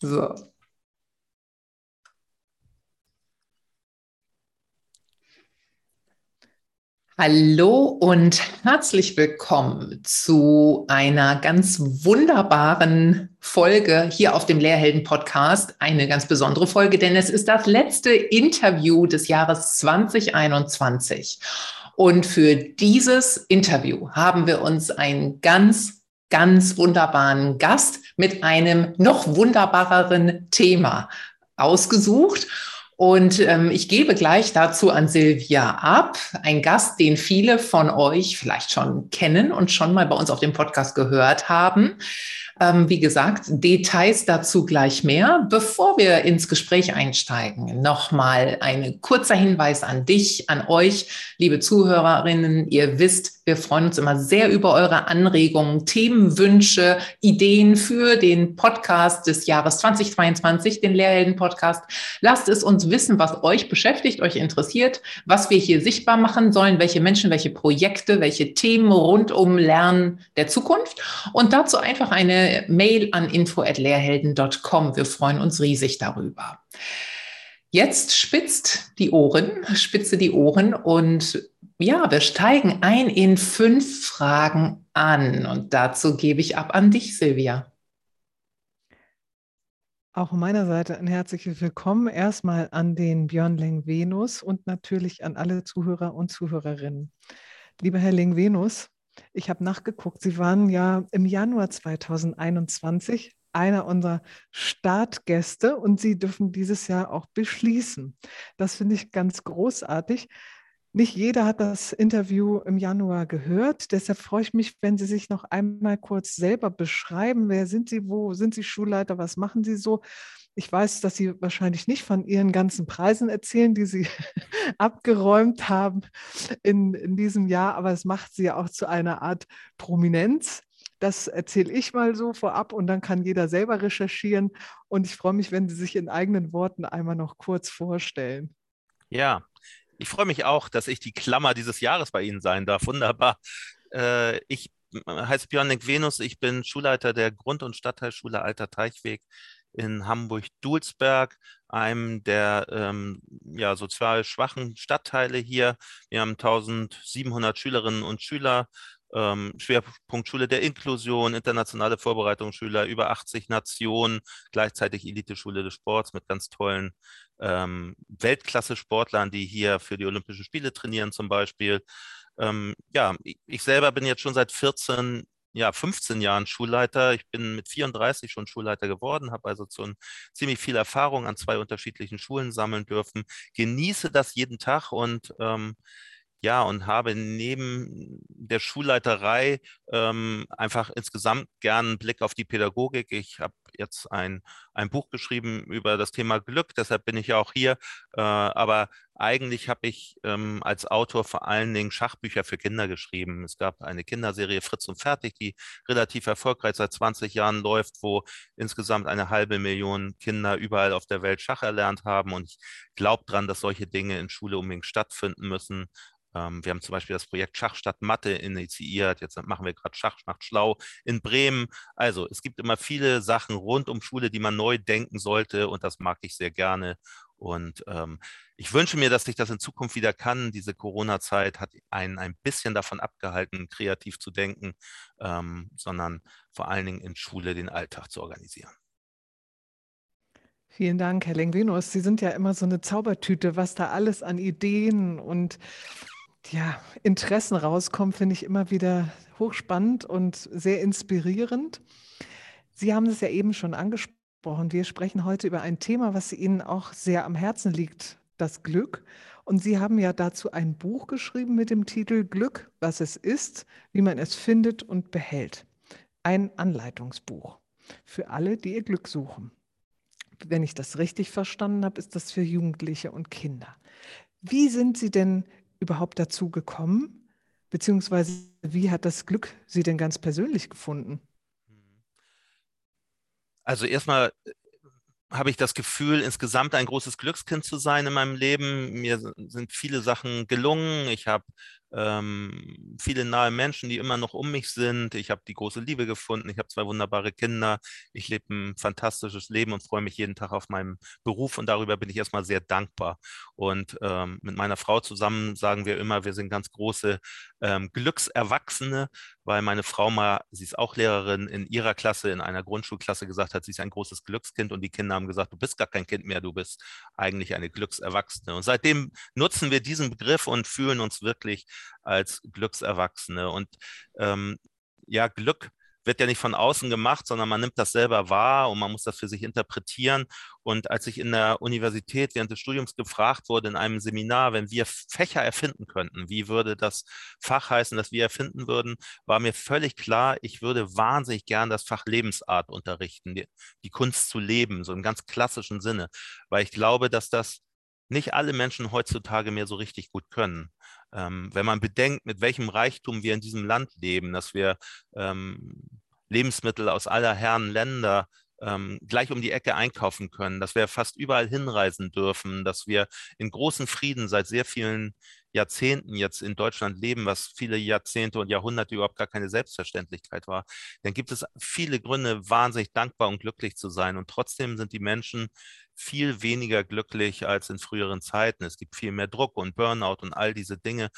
So. Hallo und herzlich willkommen zu einer ganz wunderbaren Folge hier auf dem Lehrhelden Podcast. Eine ganz besondere Folge, denn es ist das letzte Interview des Jahres 2021. Und für dieses Interview haben wir uns einen ganz, ganz wunderbaren Gast mit einem noch wunderbareren Thema ausgesucht. Und ähm, ich gebe gleich dazu an Silvia ab, ein Gast, den viele von euch vielleicht schon kennen und schon mal bei uns auf dem Podcast gehört haben. Ähm, wie gesagt, Details dazu gleich mehr. Bevor wir ins Gespräch einsteigen, nochmal ein kurzer Hinweis an dich, an euch, liebe Zuhörerinnen. Ihr wisst, wir freuen uns immer sehr über eure Anregungen, Themenwünsche, Ideen für den Podcast des Jahres 2022, den Lehrhelden-Podcast. Lasst es uns wissen, was euch beschäftigt, euch interessiert, was wir hier sichtbar machen sollen, welche Menschen, welche Projekte, welche Themen rund um Lernen der Zukunft. Und dazu einfach eine Mail an info.lehrhelden.com. Wir freuen uns riesig darüber. Jetzt spitzt die Ohren, spitze die Ohren und ja, wir steigen ein in fünf Fragen an und dazu gebe ich ab an dich, Silvia. Auch von meiner Seite ein herzliches Willkommen erstmal an den Björn Leng-Venus und natürlich an alle Zuhörer und Zuhörerinnen. Lieber Herr Leng-Venus, ich habe nachgeguckt. Sie waren ja im Januar 2021 einer unserer Startgäste und Sie dürfen dieses Jahr auch beschließen. Das finde ich ganz großartig. Nicht jeder hat das Interview im Januar gehört. Deshalb freue ich mich, wenn Sie sich noch einmal kurz selber beschreiben. Wer sind Sie? Wo sind Sie Schulleiter? Was machen Sie so? Ich weiß, dass Sie wahrscheinlich nicht von Ihren ganzen Preisen erzählen, die Sie abgeräumt haben in, in diesem Jahr, aber es macht Sie ja auch zu einer Art Prominenz. Das erzähle ich mal so vorab und dann kann jeder selber recherchieren. Und ich freue mich, wenn Sie sich in eigenen Worten einmal noch kurz vorstellen. Ja, ich freue mich auch, dass ich die Klammer dieses Jahres bei Ihnen sein darf. Wunderbar. Äh, ich heiße Björn Venus, ich bin Schulleiter der Grund- und Stadtteilschule Alter Teichweg in Hamburg-Dulsberg, einem der ähm, ja, sozial schwachen Stadtteile hier. Wir haben 1700 Schülerinnen und Schüler, ähm, Schwerpunkt der Inklusion, internationale Vorbereitungsschüler, über 80 Nationen, gleichzeitig Elite-Schule des Sports mit ganz tollen ähm, Weltklasse-Sportlern, die hier für die Olympischen Spiele trainieren zum Beispiel. Ähm, ja, ich, ich selber bin jetzt schon seit 14 ja, 15 Jahren Schulleiter. Ich bin mit 34 schon Schulleiter geworden, habe also schon ziemlich viel Erfahrung an zwei unterschiedlichen Schulen sammeln dürfen, genieße das jeden Tag und ähm, ja, und habe neben der Schulleiterei ähm, einfach insgesamt gern einen Blick auf die Pädagogik. Ich habe jetzt ein, ein Buch geschrieben über das Thema Glück, deshalb bin ich ja auch hier. Äh, aber eigentlich habe ich ähm, als Autor vor allen Dingen Schachbücher für Kinder geschrieben. Es gab eine Kinderserie Fritz und Fertig, die relativ erfolgreich seit 20 Jahren läuft, wo insgesamt eine halbe Million Kinder überall auf der Welt Schach erlernt haben. Und ich glaube daran, dass solche Dinge in Schule unbedingt stattfinden müssen. Ähm, wir haben zum Beispiel das Projekt Schach statt Mathe initiiert. Jetzt machen wir gerade Schach macht schlau in Bremen. Also es gibt immer viele Sachen rund um Schule, die man neu denken sollte und das mag ich sehr gerne. Und ähm, ich wünsche mir, dass ich das in Zukunft wieder kann. Diese Corona-Zeit hat einen ein bisschen davon abgehalten, kreativ zu denken, ähm, sondern vor allen Dingen in Schule den Alltag zu organisieren. Vielen Dank, Herr Lengvinus. Sie sind ja immer so eine Zaubertüte, was da alles an Ideen und ja, Interessen rauskommen, finde ich immer wieder hochspannend und sehr inspirierend. Sie haben es ja eben schon angesprochen. Wir sprechen heute über ein Thema, was Ihnen auch sehr am Herzen liegt, das Glück. Und Sie haben ja dazu ein Buch geschrieben mit dem Titel Glück, was es ist, wie man es findet und behält. Ein Anleitungsbuch für alle, die ihr Glück suchen. Wenn ich das richtig verstanden habe, ist das für Jugendliche und Kinder. Wie sind Sie denn überhaupt dazu gekommen? Beziehungsweise wie hat das Glück Sie denn ganz persönlich gefunden? Also erstmal äh, habe ich das Gefühl, insgesamt ein großes Glückskind zu sein in meinem Leben. Mir sind viele Sachen gelungen. Ich habe ähm, viele nahe Menschen, die immer noch um mich sind. Ich habe die große Liebe gefunden. Ich habe zwei wunderbare Kinder. Ich lebe ein fantastisches Leben und freue mich jeden Tag auf meinen Beruf. Und darüber bin ich erstmal sehr dankbar. Und ähm, mit meiner Frau zusammen sagen wir immer, wir sind ganz große ähm, Glückserwachsene, weil meine Frau mal, sie ist auch Lehrerin, in ihrer Klasse, in einer Grundschulklasse gesagt hat, sie ist ein großes Glückskind. Und die Kinder haben gesagt, du bist gar kein Kind mehr, du bist eigentlich eine Glückserwachsene. Und seitdem nutzen wir diesen Begriff und fühlen uns wirklich als Glückserwachsene. Und ähm, ja, Glück wird ja nicht von außen gemacht, sondern man nimmt das selber wahr und man muss das für sich interpretieren. Und als ich in der Universität während des Studiums gefragt wurde in einem Seminar, wenn wir Fächer erfinden könnten, wie würde das Fach heißen, das wir erfinden würden, war mir völlig klar, ich würde wahnsinnig gern das Fach Lebensart unterrichten, die, die Kunst zu leben, so im ganz klassischen Sinne, weil ich glaube, dass das nicht alle Menschen heutzutage mehr so richtig gut können. Ähm, wenn man bedenkt, mit welchem Reichtum wir in diesem Land leben, dass wir ähm, Lebensmittel aus aller Herren Länder ähm, gleich um die Ecke einkaufen können, dass wir fast überall hinreisen dürfen, dass wir in großen Frieden seit sehr vielen Jahrzehnten jetzt in Deutschland leben, was viele Jahrzehnte und Jahrhunderte überhaupt gar keine Selbstverständlichkeit war, dann gibt es viele Gründe, wahnsinnig dankbar und glücklich zu sein. Und trotzdem sind die Menschen viel weniger glücklich als in früheren Zeiten. Es gibt viel mehr Druck und Burnout und all diese Dinge.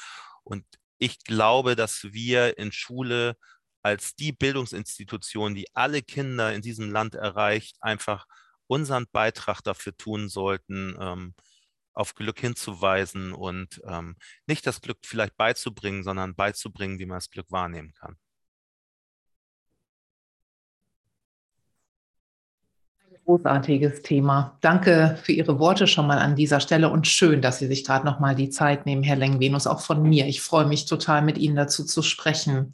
Und ich glaube, dass wir in Schule als die Bildungsinstitution, die alle Kinder in diesem Land erreicht, einfach unseren Beitrag dafür tun sollten, ähm, auf Glück hinzuweisen und ähm, nicht das Glück vielleicht beizubringen, sondern beizubringen, wie man das Glück wahrnehmen kann. Großartiges Thema. Danke für Ihre Worte schon mal an dieser Stelle und schön, dass Sie sich gerade noch mal die Zeit nehmen, Herr Lengvenus, auch von mir. Ich freue mich total, mit Ihnen dazu zu sprechen.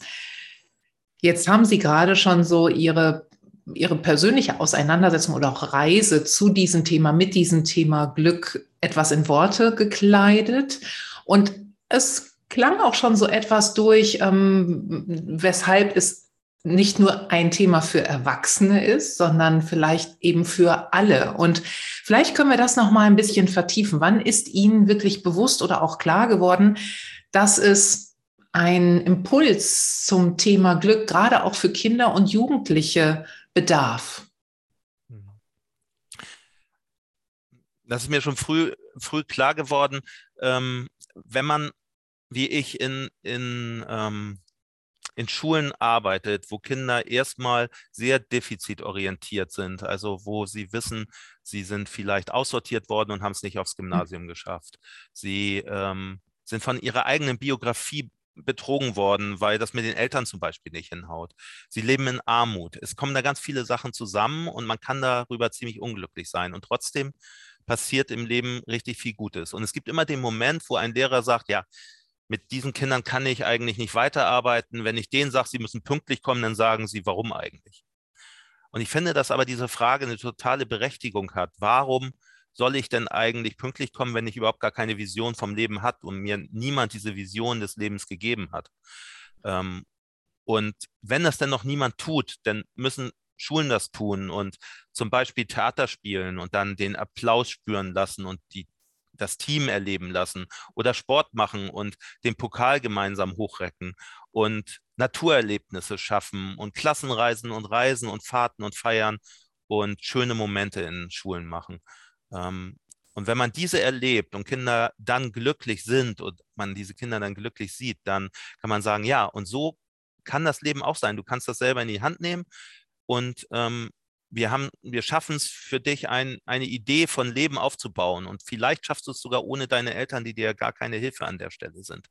Jetzt haben Sie gerade schon so Ihre, Ihre persönliche Auseinandersetzung oder auch Reise zu diesem Thema, mit diesem Thema Glück etwas in Worte gekleidet. Und es klang auch schon so etwas durch, ähm, weshalb es nicht nur ein Thema für Erwachsene ist, sondern vielleicht eben für alle. Und vielleicht können wir das noch mal ein bisschen vertiefen. Wann ist Ihnen wirklich bewusst oder auch klar geworden, dass es ein Impuls zum Thema Glück gerade auch für Kinder und Jugendliche bedarf? Das ist mir schon früh, früh klar geworden. Ähm, wenn man, wie ich, in, in ähm, in Schulen arbeitet, wo Kinder erstmal sehr defizitorientiert sind, also wo sie wissen, sie sind vielleicht aussortiert worden und haben es nicht aufs. Gymnasium geschafft. Sie ähm, sind von ihrer eigenen Biografie betrogen worden, weil das mit den Eltern zum Beispiel nicht hinhaut. Sie leben in Armut. Es kommen da ganz viele Sachen zusammen und man kann darüber ziemlich unglücklich sein. Und trotzdem passiert im Leben richtig viel Gutes. Und es gibt immer den Moment, wo ein Lehrer sagt, ja, mit diesen Kindern kann ich eigentlich nicht weiterarbeiten. Wenn ich denen sage, sie müssen pünktlich kommen, dann sagen sie, warum eigentlich? Und ich finde, dass aber diese Frage eine totale Berechtigung hat. Warum soll ich denn eigentlich pünktlich kommen, wenn ich überhaupt gar keine Vision vom Leben hat und mir niemand diese Vision des Lebens gegeben hat? Ähm, und wenn das denn noch niemand tut, dann müssen Schulen das tun und zum Beispiel Theater spielen und dann den Applaus spüren lassen und die das Team erleben lassen oder Sport machen und den Pokal gemeinsam hochrecken und Naturerlebnisse schaffen und Klassenreisen und Reisen und Fahrten und Feiern und schöne Momente in Schulen machen. Ähm, und wenn man diese erlebt und Kinder dann glücklich sind und man diese Kinder dann glücklich sieht, dann kann man sagen, ja, und so kann das Leben auch sein. Du kannst das selber in die Hand nehmen und ähm, wir haben, wir schaffen es für dich, ein, eine Idee von Leben aufzubauen. Und vielleicht schaffst du es sogar ohne deine Eltern, die dir gar keine Hilfe an der Stelle sind.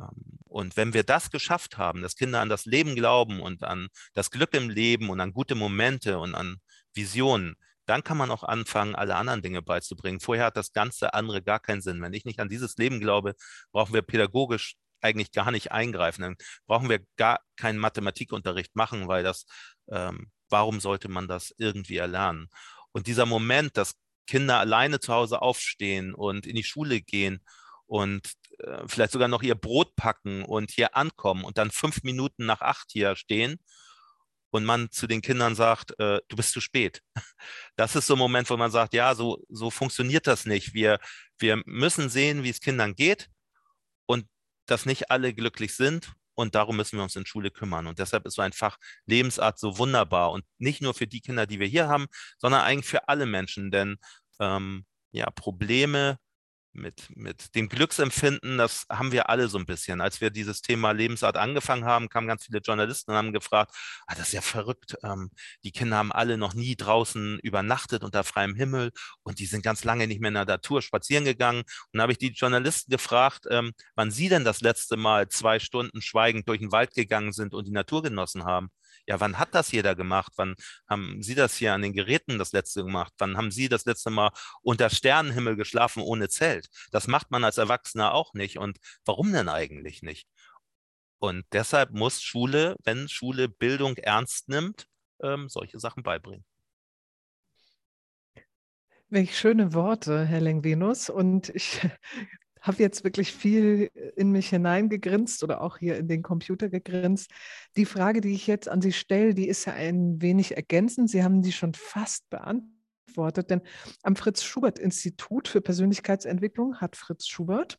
Ähm, und wenn wir das geschafft haben, dass Kinder an das Leben glauben und an das Glück im Leben und an gute Momente und an Visionen, dann kann man auch anfangen, alle anderen Dinge beizubringen. Vorher hat das ganze andere gar keinen Sinn. Wenn ich nicht an dieses Leben glaube, brauchen wir pädagogisch eigentlich gar nicht eingreifen. Dann brauchen wir gar keinen Mathematikunterricht machen, weil das ähm, warum sollte man das irgendwie erlernen? Und dieser Moment, dass Kinder alleine zu Hause aufstehen und in die Schule gehen und äh, vielleicht sogar noch ihr Brot packen und hier ankommen und dann fünf Minuten nach acht hier stehen und man zu den Kindern sagt, äh, du bist zu spät. Das ist so ein Moment, wo man sagt, ja, so, so funktioniert das nicht. Wir, wir müssen sehen, wie es Kindern geht und dass nicht alle glücklich sind und darum müssen wir uns in Schule kümmern. Und deshalb ist so ein Fach Lebensart so wunderbar und nicht nur für die Kinder, die wir hier haben, sondern eigentlich für alle Menschen, denn ähm, ja, Probleme mit, mit dem Glücksempfinden, das haben wir alle so ein bisschen. Als wir dieses Thema Lebensart angefangen haben, kamen ganz viele Journalisten und haben gefragt, ah, das ist ja verrückt, ähm, die Kinder haben alle noch nie draußen übernachtet unter freiem Himmel und die sind ganz lange nicht mehr in der Natur spazieren gegangen. Und dann habe ich die Journalisten gefragt, ähm, wann sie denn das letzte Mal zwei Stunden schweigend durch den Wald gegangen sind und die Natur genossen haben. Ja, wann hat das jeder gemacht? Wann haben Sie das hier an den Geräten das letzte gemacht? Wann haben Sie das letzte Mal unter Sternenhimmel geschlafen ohne Zelt? Das macht man als Erwachsener auch nicht. Und warum denn eigentlich nicht? Und deshalb muss Schule, wenn Schule Bildung ernst nimmt, ähm, solche Sachen beibringen. Welch schöne Worte, Herr Lengvenus. Und ich habe jetzt wirklich viel in mich hineingegrinst oder auch hier in den Computer gegrinst. Die Frage, die ich jetzt an Sie stelle, die ist ja ein wenig ergänzend. Sie haben die schon fast beantwortet, denn am Fritz Schubert Institut für Persönlichkeitsentwicklung hat Fritz Schubert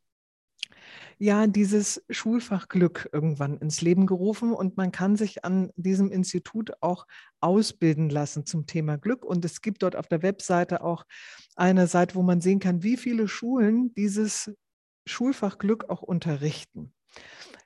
ja dieses Schulfach Glück irgendwann ins Leben gerufen und man kann sich an diesem Institut auch ausbilden lassen zum Thema Glück. Und es gibt dort auf der Webseite auch eine Seite, wo man sehen kann, wie viele Schulen dieses Schulfach Glück auch unterrichten.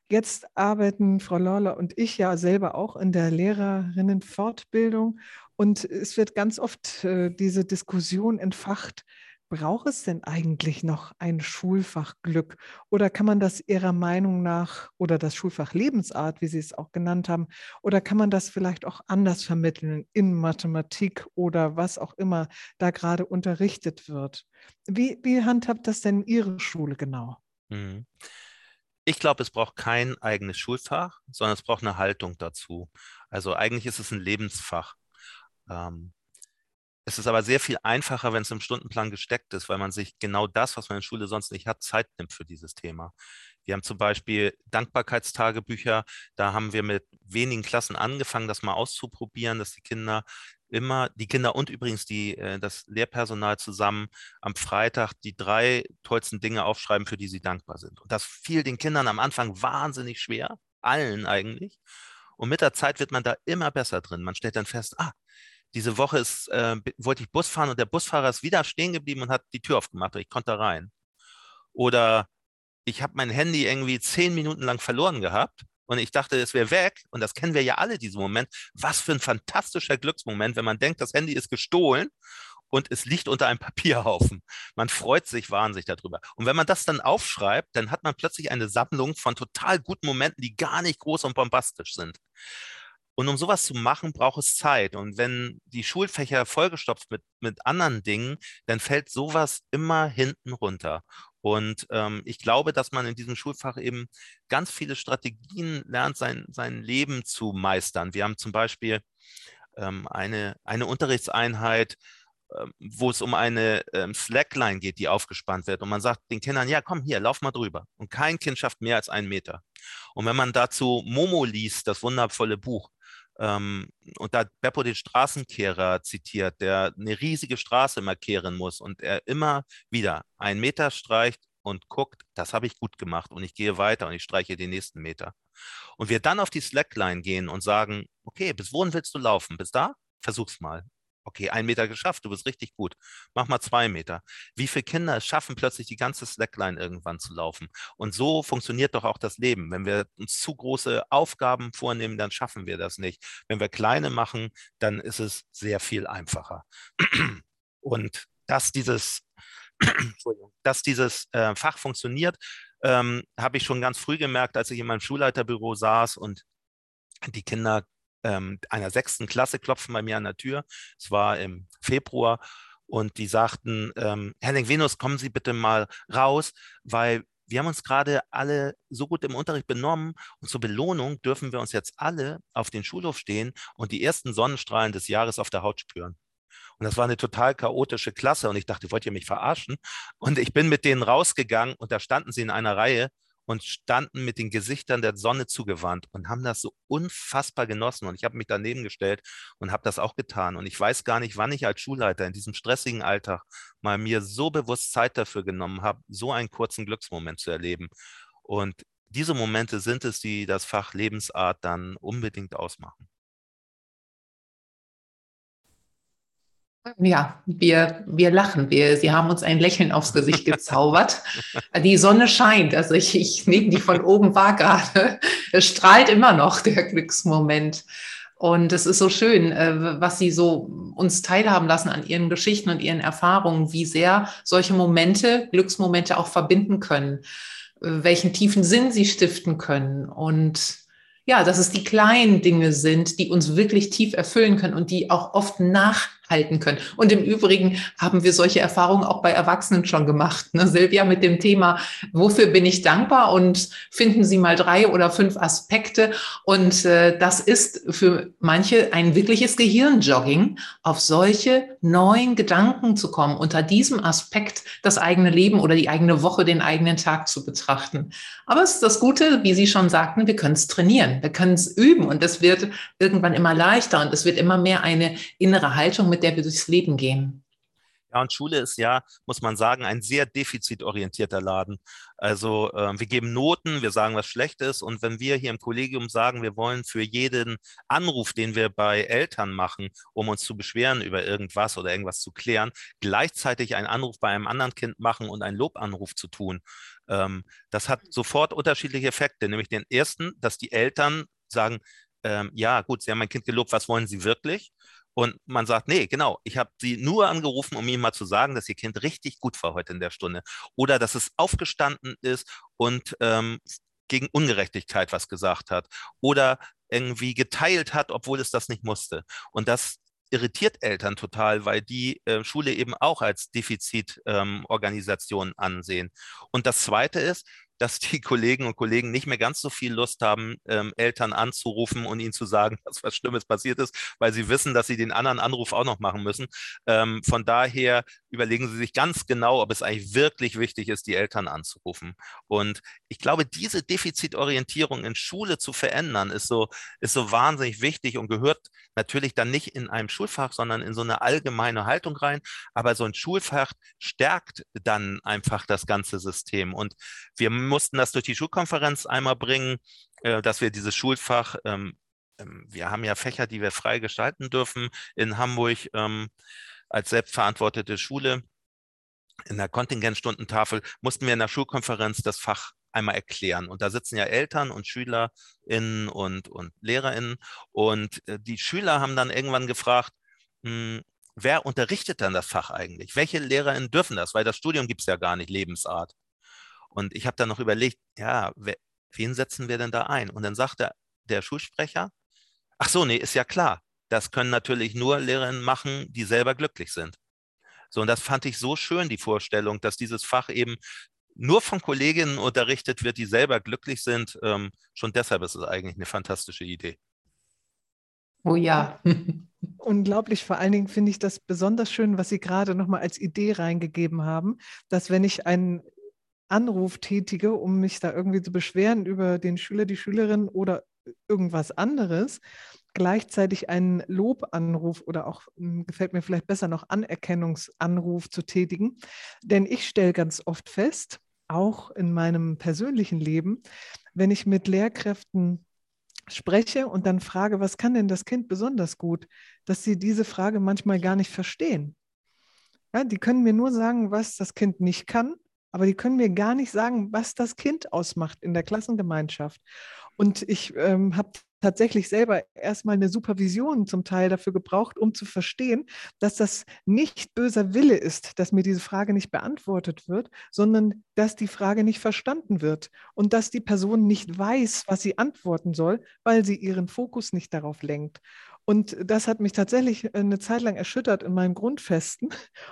Jetzt arbeiten Frau Lawler und ich ja selber auch in der Lehrerinnenfortbildung und es wird ganz oft äh, diese Diskussion entfacht, braucht es denn eigentlich noch ein Schulfach Glück oder kann man das Ihrer Meinung nach oder das Schulfach Lebensart, wie Sie es auch genannt haben, oder kann man das vielleicht auch anders vermitteln in Mathematik oder was auch immer da gerade unterrichtet wird? Wie, wie handhabt das denn Ihre Schule genau? Mhm. Ich glaube, es braucht kein eigenes Schulfach, sondern es braucht eine Haltung dazu. Also eigentlich ist es ein Lebensfach. Ähm, es ist aber sehr viel einfacher, wenn es im Stundenplan gesteckt ist, weil man sich genau das, was man in Schule sonst nicht hat, Zeit nimmt für dieses Thema. Wir haben zum Beispiel Dankbarkeitstagebücher. Da haben wir mit wenigen Klassen angefangen, das mal auszuprobieren, dass die Kinder immer, die Kinder und übrigens die, äh, das Lehrpersonal zusammen am Freitag die drei tollsten Dinge aufschreiben, für die sie dankbar sind. Und das fiel den Kindern am Anfang wahnsinnig schwer, allen eigentlich. Und mit der Zeit wird man da immer besser drin. Man stellt dann fest, ah, diese Woche ist, äh, wollte ich Bus fahren und der Busfahrer ist wieder stehen geblieben und hat die Tür aufgemacht und ich konnte da rein. Oder ich habe mein Handy irgendwie zehn Minuten lang verloren gehabt und ich dachte, es wäre weg. Und das kennen wir ja alle, diesen Moment. Was für ein fantastischer Glücksmoment, wenn man denkt, das Handy ist gestohlen und es liegt unter einem Papierhaufen. Man freut sich wahnsinnig darüber. Und wenn man das dann aufschreibt, dann hat man plötzlich eine Sammlung von total guten Momenten, die gar nicht groß und bombastisch sind. Und um sowas zu machen, braucht es Zeit. Und wenn die Schulfächer vollgestopft mit, mit anderen Dingen, dann fällt sowas immer hinten runter. Und ähm, ich glaube, dass man in diesem Schulfach eben ganz viele Strategien lernt, sein, sein Leben zu meistern. Wir haben zum Beispiel ähm, eine, eine Unterrichtseinheit, ähm, wo es um eine ähm, Slackline geht, die aufgespannt wird. Und man sagt den Kindern, ja, komm hier, lauf mal drüber. Und kein Kind schafft mehr als einen Meter. Und wenn man dazu Momo liest, das wundervolle Buch, ähm, und da hat Beppo den Straßenkehrer zitiert, der eine riesige Straße immer kehren muss und er immer wieder einen Meter streicht und guckt, das habe ich gut gemacht und ich gehe weiter und ich streiche den nächsten Meter. Und wir dann auf die Slackline gehen und sagen, okay, bis wohin willst du laufen? Bis da? Versuch's mal. Okay, ein Meter geschafft, du bist richtig gut. Mach mal zwei Meter. Wie viele Kinder schaffen plötzlich die ganze Slackline irgendwann zu laufen? Und so funktioniert doch auch das Leben. Wenn wir uns zu große Aufgaben vornehmen, dann schaffen wir das nicht. Wenn wir kleine machen, dann ist es sehr viel einfacher. Und dass dieses, dass dieses äh, Fach funktioniert, ähm, habe ich schon ganz früh gemerkt, als ich in meinem Schulleiterbüro saß und die Kinder ähm, einer sechsten Klasse klopfen bei mir an der Tür. Es war im Februar und die sagten, ähm, Herr Lengvenus, kommen Sie bitte mal raus, weil wir haben uns gerade alle so gut im Unterricht benommen und zur Belohnung dürfen wir uns jetzt alle auf den Schulhof stehen und die ersten Sonnenstrahlen des Jahres auf der Haut spüren. Und das war eine total chaotische Klasse und ich dachte, wollt ihr mich verarschen? Und ich bin mit denen rausgegangen und da standen sie in einer Reihe und standen mit den Gesichtern der Sonne zugewandt und haben das so unfassbar genossen. Und ich habe mich daneben gestellt und habe das auch getan. Und ich weiß gar nicht, wann ich als Schulleiter in diesem stressigen Alltag mal mir so bewusst Zeit dafür genommen habe, so einen kurzen Glücksmoment zu erleben. Und diese Momente sind es, die das Fach Lebensart dann unbedingt ausmachen. Ja, wir, wir lachen. Wir, Sie haben uns ein Lächeln aufs Gesicht gezaubert. Die Sonne scheint. Also ich, ich nehme die von oben wahr gerade. Es strahlt immer noch der Glücksmoment. Und es ist so schön, äh, was Sie so uns teilhaben lassen an Ihren Geschichten und Ihren Erfahrungen, wie sehr solche Momente, Glücksmomente auch verbinden können, äh, welchen tiefen Sinn sie stiften können und ja, dass es die kleinen Dinge sind, die uns wirklich tief erfüllen können und die auch oft nach halten können. Und im Übrigen haben wir solche Erfahrungen auch bei Erwachsenen schon gemacht. Ne? Silvia mit dem Thema, wofür bin ich dankbar? Und finden Sie mal drei oder fünf Aspekte. Und äh, das ist für manche ein wirkliches Gehirnjogging, auf solche neuen Gedanken zu kommen, unter diesem Aspekt das eigene Leben oder die eigene Woche, den eigenen Tag zu betrachten. Aber es ist das Gute, wie Sie schon sagten, wir können es trainieren, wir können es üben und es wird irgendwann immer leichter und es wird immer mehr eine innere Haltung mit mit der wir durchs Leben gehen. Ja, und Schule ist ja, muss man sagen, ein sehr defizitorientierter Laden. Also äh, wir geben Noten, wir sagen, was schlecht ist. Und wenn wir hier im Kollegium sagen, wir wollen für jeden Anruf, den wir bei Eltern machen, um uns zu beschweren über irgendwas oder irgendwas zu klären, gleichzeitig einen Anruf bei einem anderen Kind machen und einen Lobanruf zu tun, ähm, das hat sofort unterschiedliche Effekte. Nämlich den ersten, dass die Eltern sagen, ähm, ja, gut, Sie haben mein Kind gelobt, was wollen Sie wirklich? Und man sagt, nee, genau, ich habe sie nur angerufen, um ihnen mal zu sagen, dass ihr Kind richtig gut war heute in der Stunde. Oder dass es aufgestanden ist und ähm, gegen Ungerechtigkeit was gesagt hat. Oder irgendwie geteilt hat, obwohl es das nicht musste. Und das irritiert Eltern total, weil die äh, Schule eben auch als Defizitorganisation ähm, ansehen. Und das Zweite ist, dass die Kollegen und Kollegen nicht mehr ganz so viel Lust haben, ähm, Eltern anzurufen und ihnen zu sagen, dass was Schlimmes passiert ist, weil sie wissen, dass sie den anderen Anruf auch noch machen müssen. Ähm, von daher überlegen sie sich ganz genau, ob es eigentlich wirklich wichtig ist, die Eltern anzurufen. Und ich glaube, diese Defizitorientierung in Schule zu verändern, ist so, ist so wahnsinnig wichtig und gehört natürlich dann nicht in einem Schulfach, sondern in so eine allgemeine Haltung rein. Aber so ein Schulfach stärkt dann einfach das ganze System. Und wir mussten das durch die Schulkonferenz einmal bringen, äh, dass wir dieses Schulfach, ähm, ähm, wir haben ja Fächer, die wir frei gestalten dürfen in Hamburg ähm, als selbstverantwortete Schule. In der Kontingentstundentafel mussten wir in der Schulkonferenz das Fach einmal erklären. Und da sitzen ja Eltern und SchülerInnen und, und LehrerInnen. Und äh, die Schüler haben dann irgendwann gefragt, hm, wer unterrichtet dann das Fach eigentlich? Welche LehrerInnen dürfen das? Weil das Studium gibt es ja gar nicht, Lebensart. Und ich habe dann noch überlegt, ja, wen setzen wir denn da ein? Und dann sagte der Schulsprecher, ach so, nee, ist ja klar. Das können natürlich nur Lehrerinnen machen, die selber glücklich sind. So, und das fand ich so schön, die Vorstellung, dass dieses Fach eben nur von Kolleginnen unterrichtet wird, die selber glücklich sind. Ähm, schon deshalb ist es eigentlich eine fantastische Idee. Oh ja. Unglaublich. Vor allen Dingen finde ich das besonders schön, was Sie gerade nochmal als Idee reingegeben haben, dass wenn ich einen Anruf tätige, um mich da irgendwie zu beschweren über den Schüler, die Schülerin oder irgendwas anderes, gleichzeitig einen Lobanruf oder auch, hm, gefällt mir vielleicht besser noch, Anerkennungsanruf zu tätigen. Denn ich stelle ganz oft fest, auch in meinem persönlichen Leben, wenn ich mit Lehrkräften spreche und dann frage, was kann denn das Kind besonders gut, dass sie diese Frage manchmal gar nicht verstehen. Ja, die können mir nur sagen, was das Kind nicht kann aber die können mir gar nicht sagen, was das Kind ausmacht in der Klassengemeinschaft. Und ich ähm, habe tatsächlich selber erstmal eine Supervision zum Teil dafür gebraucht, um zu verstehen, dass das nicht böser Wille ist, dass mir diese Frage nicht beantwortet wird, sondern dass die Frage nicht verstanden wird und dass die Person nicht weiß, was sie antworten soll, weil sie ihren Fokus nicht darauf lenkt. Und das hat mich tatsächlich eine Zeit lang erschüttert in meinem Grundfesten.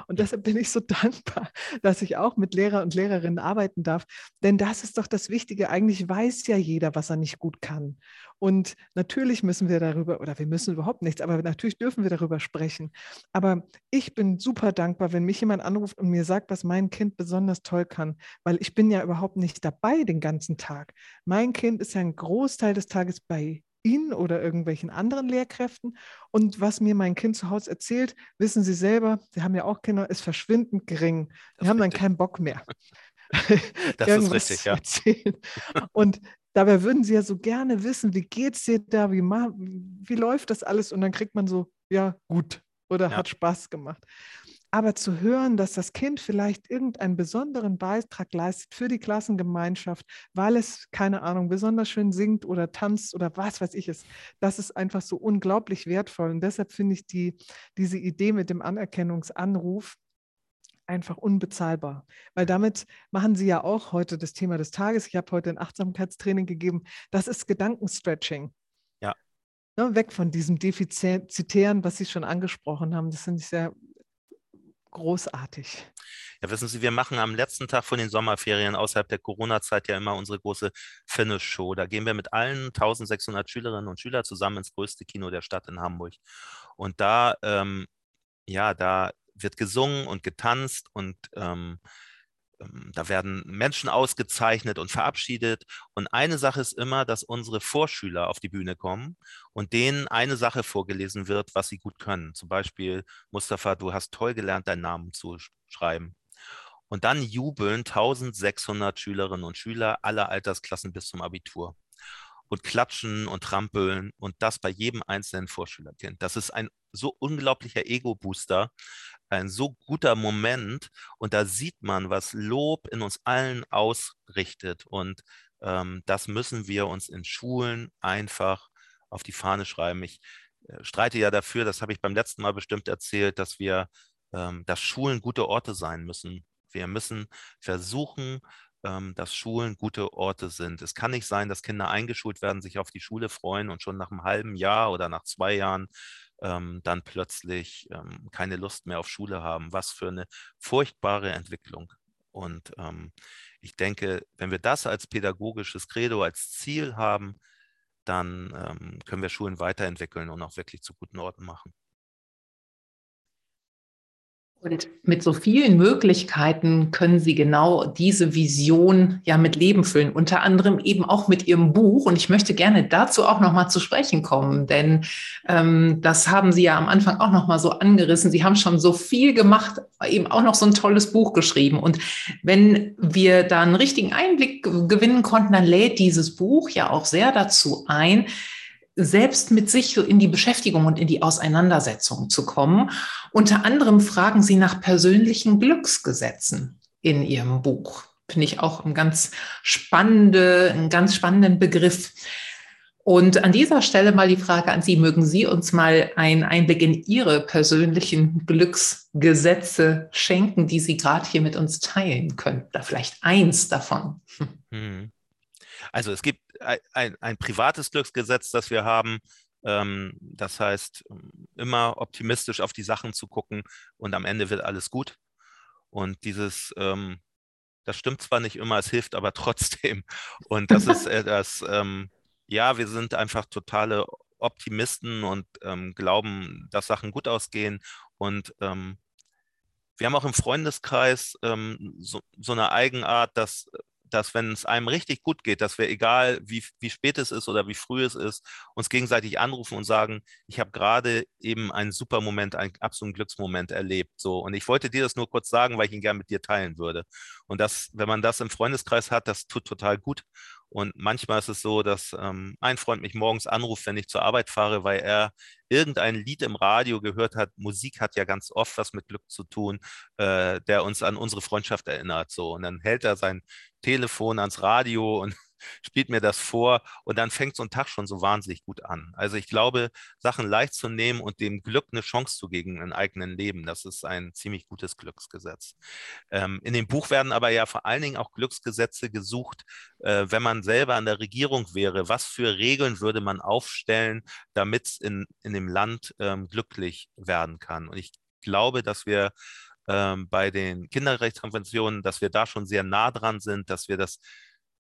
Und deshalb bin ich so dankbar, dass ich auch mit Lehrer und Lehrerinnen arbeiten darf. Denn das ist doch das Wichtige. Eigentlich weiß ja jeder, was er nicht gut kann. Und natürlich müssen wir darüber, oder wir müssen überhaupt nichts, aber natürlich dürfen wir darüber sprechen. Aber ich bin super dankbar, wenn mich jemand anruft und mir sagt, was mein Kind besonders toll kann, weil ich bin ja überhaupt nicht dabei den ganzen Tag. Mein Kind ist ja ein Großteil des Tages bei Ihnen oder irgendwelchen anderen Lehrkräften. Und was mir mein Kind zu Hause erzählt, wissen Sie selber, Sie haben ja auch Kinder, ist verschwindend gering. Die haben dann keinen Bock mehr. das ist richtig, ja. Erzählen. Und dabei würden sie ja so gerne wissen, wie geht es dir da, wie, wie läuft das alles? Und dann kriegt man so, ja, gut oder ja. hat Spaß gemacht. Aber zu hören, dass das Kind vielleicht irgendeinen besonderen Beitrag leistet für die Klassengemeinschaft, weil es, keine Ahnung, besonders schön singt oder tanzt oder was weiß ich es, das ist einfach so unglaublich wertvoll. Und deshalb finde ich die, diese Idee mit dem Anerkennungsanruf einfach unbezahlbar. Weil damit machen Sie ja auch heute das Thema des Tages. Ich habe heute ein Achtsamkeitstraining gegeben. Das ist Gedankenstretching. Ja. Ne, weg von diesem Defizitären, was Sie schon angesprochen haben. Das finde ich sehr großartig. Ja, wissen Sie, wir machen am letzten Tag von den Sommerferien außerhalb der Corona-Zeit ja immer unsere große Finish-Show. Da gehen wir mit allen 1600 Schülerinnen und Schülern zusammen ins größte Kino der Stadt in Hamburg. Und da, ähm, ja, da wird gesungen und getanzt und ähm, da werden Menschen ausgezeichnet und verabschiedet. Und eine Sache ist immer, dass unsere Vorschüler auf die Bühne kommen und denen eine Sache vorgelesen wird, was sie gut können. Zum Beispiel, Mustafa, du hast toll gelernt, deinen Namen zu schreiben. Und dann jubeln 1600 Schülerinnen und Schüler aller Altersklassen bis zum Abitur und klatschen und trampeln und das bei jedem einzelnen Vorschülerkind. Das ist ein so unglaublicher Ego-Booster, ein so guter Moment und da sieht man, was Lob in uns allen ausrichtet und ähm, das müssen wir uns in Schulen einfach auf die Fahne schreiben. Ich äh, streite ja dafür, das habe ich beim letzten Mal bestimmt erzählt, dass wir, ähm, dass Schulen gute Orte sein müssen. Wir müssen versuchen, ähm, dass Schulen gute Orte sind. Es kann nicht sein, dass Kinder eingeschult werden, sich auf die Schule freuen und schon nach einem halben Jahr oder nach zwei Jahren ähm, dann plötzlich ähm, keine Lust mehr auf Schule haben. Was für eine furchtbare Entwicklung. Und ähm, ich denke, wenn wir das als pädagogisches Credo, als Ziel haben, dann ähm, können wir Schulen weiterentwickeln und auch wirklich zu guten Orten machen. Und mit so vielen Möglichkeiten können Sie genau diese Vision ja mit Leben füllen, unter anderem eben auch mit Ihrem Buch. Und ich möchte gerne dazu auch nochmal zu sprechen kommen, denn ähm, das haben Sie ja am Anfang auch nochmal so angerissen. Sie haben schon so viel gemacht, eben auch noch so ein tolles Buch geschrieben. Und wenn wir da einen richtigen Einblick gewinnen konnten, dann lädt dieses Buch ja auch sehr dazu ein, selbst mit sich in die Beschäftigung und in die Auseinandersetzung zu kommen. Unter anderem fragen Sie nach persönlichen Glücksgesetzen in Ihrem Buch. Finde ich auch ein ganz spannende, einen ganz spannenden Begriff. Und an dieser Stelle mal die Frage an Sie, mögen Sie uns mal einen Einblick in Ihre persönlichen Glücksgesetze schenken, die Sie gerade hier mit uns teilen können? Oder vielleicht eins davon. Hm. Also es gibt ein, ein privates Glücksgesetz, das wir haben. Ähm, das heißt, immer optimistisch auf die Sachen zu gucken und am Ende wird alles gut. Und dieses, ähm, das stimmt zwar nicht immer, es hilft aber trotzdem. Und das ist das, ähm, ja, wir sind einfach totale Optimisten und ähm, glauben, dass Sachen gut ausgehen. Und ähm, wir haben auch im Freundeskreis ähm, so, so, eine Eigenart, dass dass wenn es einem richtig gut geht, dass wir, egal wie, wie spät es ist oder wie früh es ist, uns gegenseitig anrufen und sagen, ich habe gerade eben einen super Moment, einen absoluten Glücksmoment erlebt. So. Und ich wollte dir das nur kurz sagen, weil ich ihn gerne mit dir teilen würde. Und das, wenn man das im Freundeskreis hat, das tut total gut. Und manchmal ist es so, dass ähm, ein Freund mich morgens anruft, wenn ich zur Arbeit fahre, weil er irgendein Lied im Radio gehört hat. Musik hat ja ganz oft was mit Glück zu tun, äh, der uns an unsere Freundschaft erinnert. So. Und dann hält er sein Telefon ans Radio und spielt mir das vor und dann fängt so ein Tag schon so wahnsinnig gut an. Also ich glaube, Sachen leicht zu nehmen und dem Glück eine Chance zu geben im eigenen Leben, das ist ein ziemlich gutes Glücksgesetz. Ähm, in dem Buch werden aber ja vor allen Dingen auch Glücksgesetze gesucht, äh, wenn man selber an der Regierung wäre. Was für Regeln würde man aufstellen, damit es in, in dem Land ähm, glücklich werden kann? Und ich glaube, dass wir ähm, bei den Kinderrechtskonventionen, dass wir da schon sehr nah dran sind, dass wir das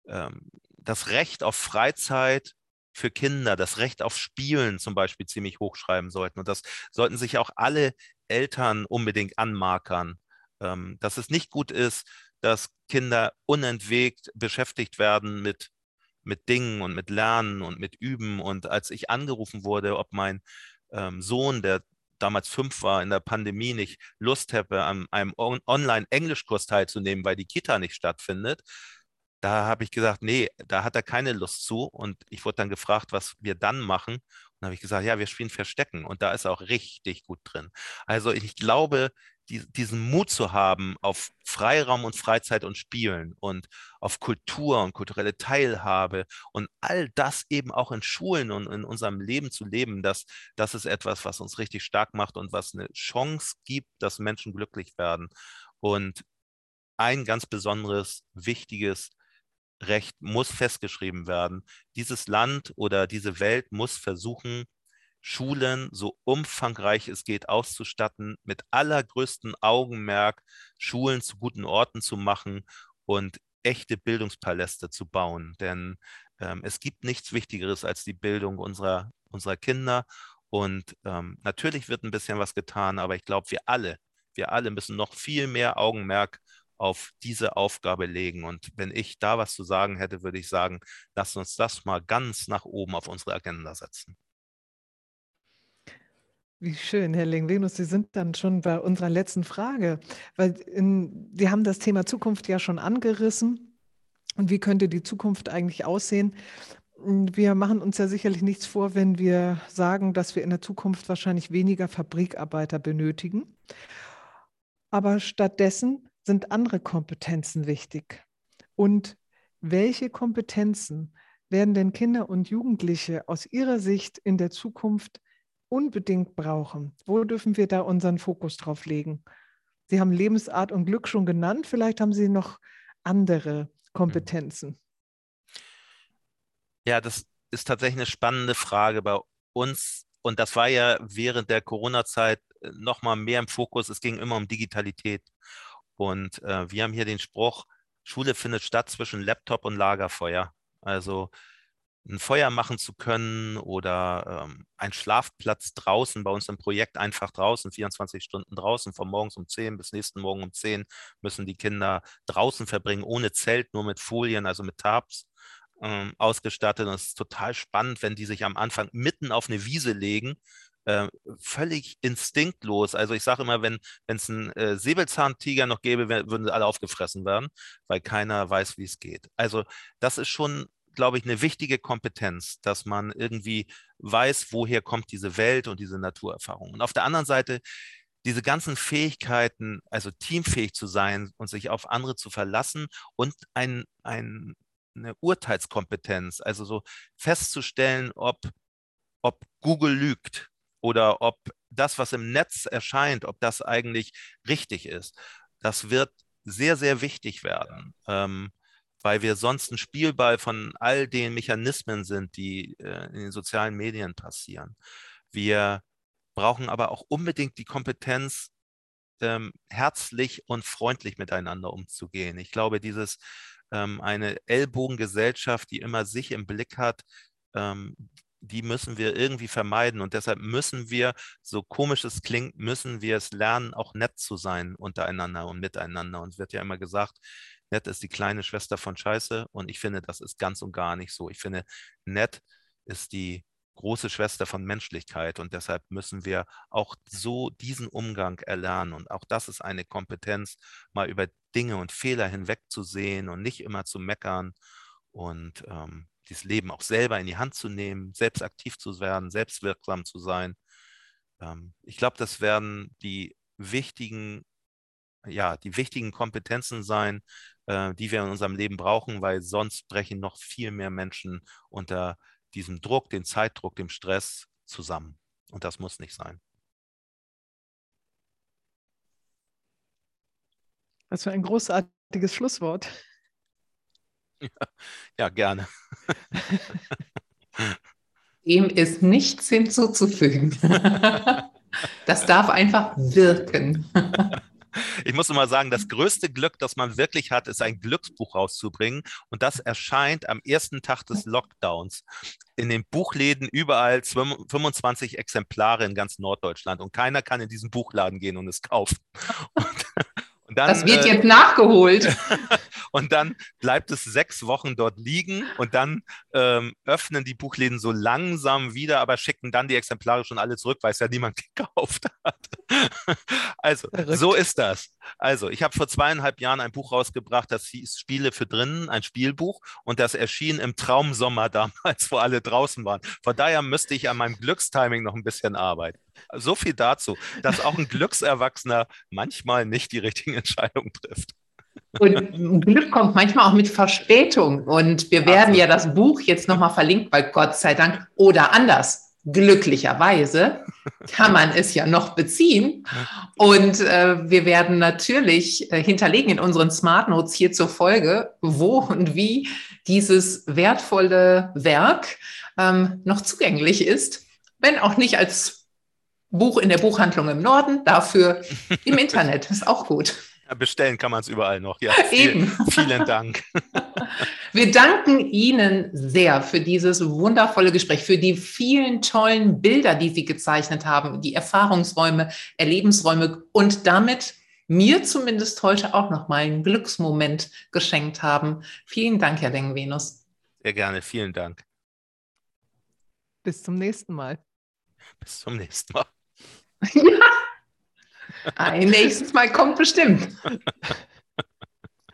ähm, das Recht auf Freizeit für Kinder, das Recht auf Spielen zum Beispiel ziemlich hochschreiben sollten. Und das sollten sich auch alle Eltern unbedingt anmarkern, ähm, dass es nicht gut ist, dass Kinder unentwegt beschäftigt werden mit, mit Dingen und mit Lernen und mit Üben. Und als ich angerufen wurde, ob mein ähm, Sohn, der damals fünf war, in der Pandemie nicht Lust hätte, an einem Online-Englischkurs teilzunehmen, weil die Kita nicht stattfindet, da habe ich gesagt, nee, da hat er keine Lust zu. Und ich wurde dann gefragt, was wir dann machen. Und habe ich gesagt, ja, wir spielen Verstecken. Und da ist er auch richtig gut drin. Also ich glaube, die, diesen Mut zu haben auf Freiraum und Freizeit und Spielen und auf Kultur und kulturelle Teilhabe und all das eben auch in Schulen und in unserem Leben zu leben, das, das ist etwas, was uns richtig stark macht und was eine Chance gibt, dass Menschen glücklich werden. Und ein ganz besonderes, wichtiges Recht muss festgeschrieben werden. Dieses Land oder diese Welt muss versuchen, Schulen so umfangreich es geht auszustatten, mit allergrößtem Augenmerk Schulen zu guten Orten zu machen und echte Bildungspaläste zu bauen. Denn ähm, es gibt nichts Wichtigeres als die Bildung unserer, unserer Kinder. Und ähm, natürlich wird ein bisschen was getan, aber ich glaube, wir alle, wir alle müssen noch viel mehr Augenmerk auf diese Aufgabe legen. Und wenn ich da was zu sagen hätte, würde ich sagen, lass uns das mal ganz nach oben auf unsere Agenda setzen. Wie schön, Herr Lingvenus, Sie sind dann schon bei unserer letzten Frage, weil in, Sie haben das Thema Zukunft ja schon angerissen. Und wie könnte die Zukunft eigentlich aussehen? Wir machen uns ja sicherlich nichts vor, wenn wir sagen, dass wir in der Zukunft wahrscheinlich weniger Fabrikarbeiter benötigen. Aber stattdessen sind andere Kompetenzen wichtig? Und welche Kompetenzen werden denn Kinder und Jugendliche aus Ihrer Sicht in der Zukunft unbedingt brauchen? Wo dürfen wir da unseren Fokus drauf legen? Sie haben Lebensart und Glück schon genannt. Vielleicht haben Sie noch andere Kompetenzen. Ja, das ist tatsächlich eine spannende Frage bei uns. Und das war ja während der Corona-Zeit äh, noch mal mehr im Fokus. Es ging immer um Digitalität. Und äh, wir haben hier den Spruch, Schule findet statt zwischen Laptop und Lagerfeuer. Also ein Feuer machen zu können oder ähm, ein Schlafplatz draußen bei uns im Projekt einfach draußen, 24 Stunden draußen, von morgens um 10 bis nächsten Morgen um 10 müssen die Kinder draußen verbringen, ohne Zelt, nur mit Folien, also mit Tarps ähm, ausgestattet. Und es ist total spannend, wenn die sich am Anfang mitten auf eine Wiese legen äh, völlig instinktlos. Also ich sage immer, wenn es einen äh, Säbelzahntiger noch gäbe, würden sie alle aufgefressen werden, weil keiner weiß, wie es geht. Also das ist schon, glaube ich, eine wichtige Kompetenz, dass man irgendwie weiß, woher kommt diese Welt und diese Naturerfahrung. Und auf der anderen Seite diese ganzen Fähigkeiten, also teamfähig zu sein und sich auf andere zu verlassen und ein, ein, eine Urteilskompetenz, also so festzustellen, ob, ob Google lügt, oder ob das, was im Netz erscheint, ob das eigentlich richtig ist. Das wird sehr, sehr wichtig werden, ähm, weil wir sonst ein Spielball von all den Mechanismen sind, die äh, in den sozialen Medien passieren. Wir brauchen aber auch unbedingt die Kompetenz, ähm, herzlich und freundlich miteinander umzugehen. Ich glaube, dieses ähm, eine Ellbogengesellschaft, die immer sich im Blick hat, ähm, die müssen wir irgendwie vermeiden. Und deshalb müssen wir, so komisch es klingt, müssen wir es lernen, auch nett zu sein untereinander und miteinander. Und es wird ja immer gesagt, nett ist die kleine Schwester von Scheiße. Und ich finde, das ist ganz und gar nicht so. Ich finde, nett ist die große Schwester von Menschlichkeit. Und deshalb müssen wir auch so diesen Umgang erlernen. Und auch das ist eine Kompetenz, mal über Dinge und Fehler hinwegzusehen und nicht immer zu meckern. Und ähm, dieses Leben auch selber in die Hand zu nehmen, selbst aktiv zu werden, selbstwirksam zu sein. Ähm, ich glaube, das werden die wichtigen, ja, die wichtigen Kompetenzen sein, äh, die wir in unserem Leben brauchen, weil sonst brechen noch viel mehr Menschen unter diesem Druck, dem Zeitdruck, dem Stress zusammen. Und das muss nicht sein. Was für ein großartiges Schlusswort. Ja, gerne. Dem ist nichts hinzuzufügen. Das darf einfach wirken. Ich muss immer sagen, das größte Glück, das man wirklich hat, ist ein Glücksbuch rauszubringen. Und das erscheint am ersten Tag des Lockdowns. In den Buchläden überall 25 Exemplare in ganz Norddeutschland. Und keiner kann in diesen Buchladen gehen und es kaufen. Und dann, das wird äh, jetzt nachgeholt. und dann bleibt es sechs Wochen dort liegen und dann ähm, öffnen die Buchläden so langsam wieder, aber schicken dann die Exemplare schon alle zurück, weil es ja niemand gekauft hat. also, Verrückt. so ist das. Also, ich habe vor zweieinhalb Jahren ein Buch rausgebracht, das hieß Spiele für drinnen, ein Spielbuch und das erschien im Traumsommer damals, wo alle draußen waren. Von daher müsste ich an meinem Glückstiming noch ein bisschen arbeiten. So viel dazu, dass auch ein Glückserwachsener manchmal nicht die richtigen Entscheidungen trifft. Und Glück kommt manchmal auch mit Verspätung. Und wir werden ja das Buch jetzt nochmal verlinkt, weil Gott sei Dank oder anders. Glücklicherweise kann man es ja noch beziehen. Und äh, wir werden natürlich äh, hinterlegen in unseren Smart Notes hier zur Folge, wo und wie dieses wertvolle Werk ähm, noch zugänglich ist, wenn auch nicht als Buch in der Buchhandlung im Norden, dafür im Internet. Ist auch gut. Bestellen kann man es überall noch. Ja, Eben. vielen Dank. Wir danken Ihnen sehr für dieses wundervolle Gespräch, für die vielen tollen Bilder, die Sie gezeichnet haben, die Erfahrungsräume, Erlebensräume und damit mir zumindest heute auch noch mal einen Glücksmoment geschenkt haben. Vielen Dank, Herr Lengen-Venus. Sehr gerne, vielen Dank. Bis zum nächsten Mal. Bis zum nächsten Mal. Ja. Ein nächstes Mal kommt bestimmt.